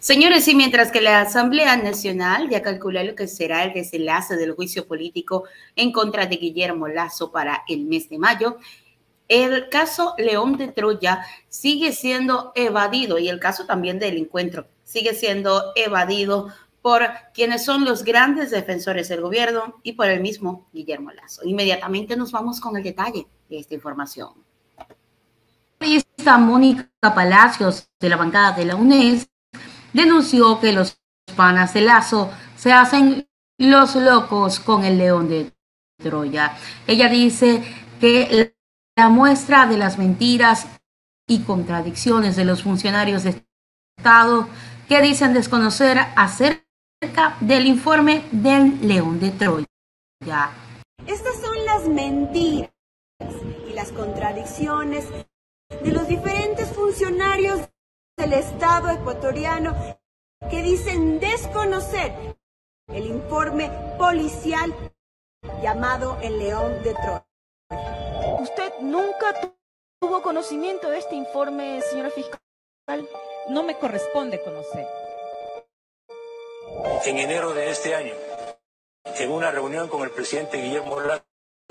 Señores, y mientras que la Asamblea Nacional ya calcula lo que será el desenlace del juicio político en contra de Guillermo Lazo para el mes de mayo, el caso León de Troya sigue siendo evadido y el caso también del encuentro sigue siendo evadido por quienes son los grandes defensores del gobierno y por el mismo Guillermo Lazo. Inmediatamente nos vamos con el detalle de esta información. Mónica Palacios de la bancada de la UNES denunció que los panas de Lazo se hacen los locos con el león de Troya. Ella dice que la muestra de las mentiras y contradicciones de los funcionarios de Estado que dicen desconocer acerca del informe del león de Troya. Estas son las mentiras y las contradicciones de los diferentes funcionarios del Estado ecuatoriano que dicen desconocer el informe policial llamado El León de Troya. ¿Usted nunca tuvo conocimiento de este informe, señora fiscal? No me corresponde conocer. En enero de este año, en una reunión con el presidente Guillermo Lazo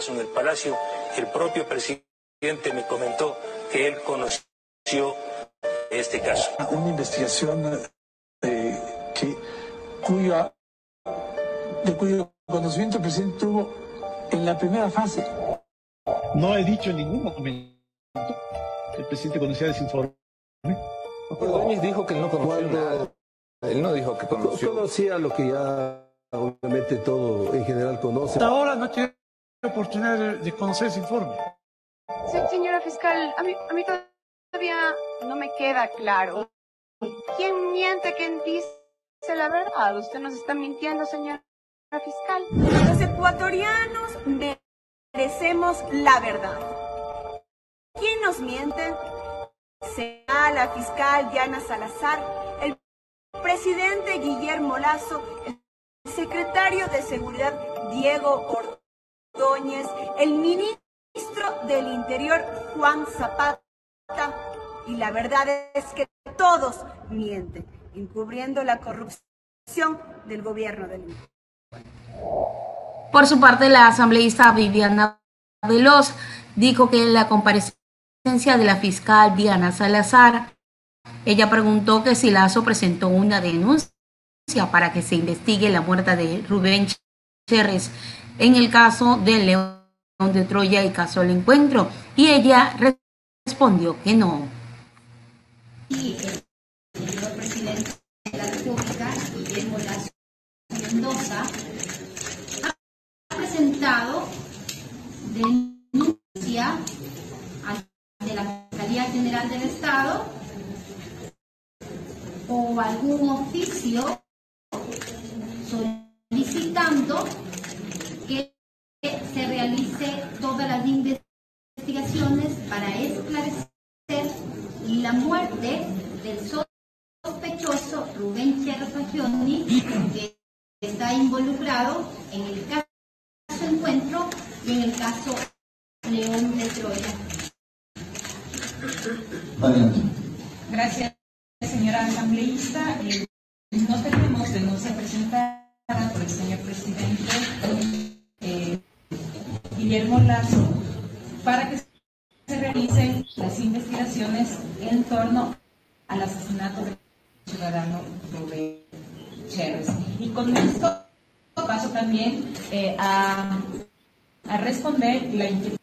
en el Palacio, el propio presidente me comentó que él conoció este caso. Una investigación eh, que, cuya, de cuyo conocimiento el presidente tuvo en la primera fase. No he dicho en ningún momento que el presidente conocía ese informe. Ordóñez dijo que no conocía. Él no dijo que conoció. Conocía lo que ya obviamente todo en general conoce. Hasta ahora no tiene oportunidad de, conocer ese informe. señora fiscal, a mí, a mí todavía no me queda claro. ¿Quién miente, quién dice la verdad? Usted nos está mintiendo, señora fiscal. Los ecuatorianos merecemos la verdad. ¿Quién nos miente? Sea la fiscal Diana Salazar, el presidente Guillermo Lazo, el secretario de Seguridad Diego Ordóñez, el ministro del Interior Juan Zapata y la verdad es que todos mienten, encubriendo la corrupción del gobierno del Por su parte, la asambleísta Viviana Veloz dijo que en la comparecencia de la fiscal Diana Salazar, ella preguntó que si Lazo presentó una denuncia para que se investigue la muerte de Rubén Cherres. En el caso del León de Troya y caso del encuentro, y ella respondió que no y el señor presidente de la República, Guillermo Lazo Mendoza, ha presentado denuncia ante la Fiscalía General del Estado o algún oficio solicitando que se realice todas las investigaciones para esclarecer la muerte del sospechoso Rubén Cherro que está involucrado en el caso Encuentro y en el caso León de Troya. Gracias, señora asambleísta. Eh, no tenemos denuncia presentada por el señor presidente eh, Guillermo Lazo para que las investigaciones en torno al asesinato del ciudadano Rubén Chávez. Y con esto paso también eh, a, a responder la inquietud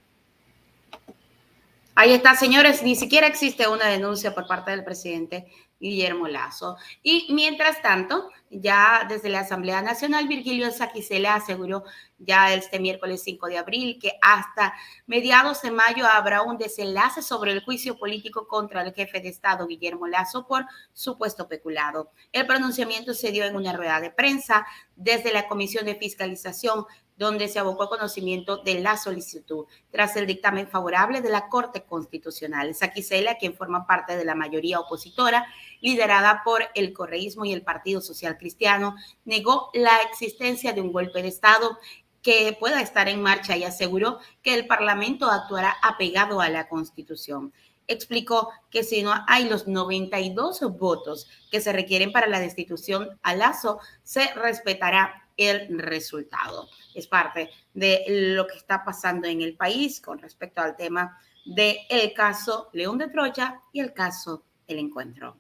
Ahí está, señores, ni siquiera existe una denuncia por parte del presidente Guillermo Lazo. Y mientras tanto, ya desde la Asamblea Nacional, Virgilio Saquicela aseguró ya este miércoles 5 de abril que hasta mediados de mayo habrá un desenlace sobre el juicio político contra el jefe de Estado, Guillermo Lazo, por supuesto peculado. El pronunciamiento se dio en una rueda de prensa desde la Comisión de Fiscalización donde se abocó conocimiento de la solicitud tras el dictamen favorable de la Corte Constitucional. Saquicela, quien forma parte de la mayoría opositora, liderada por el correísmo y el Partido Social Cristiano, negó la existencia de un golpe de Estado que pueda estar en marcha y aseguró que el Parlamento actuará apegado a la Constitución. explicó que si no hay los 92 votos que se requieren para la destitución a Lazo, se respetará el resultado. Es parte de lo que está pasando en el país con respecto al tema del el caso León de Troya y el caso El Encuentro.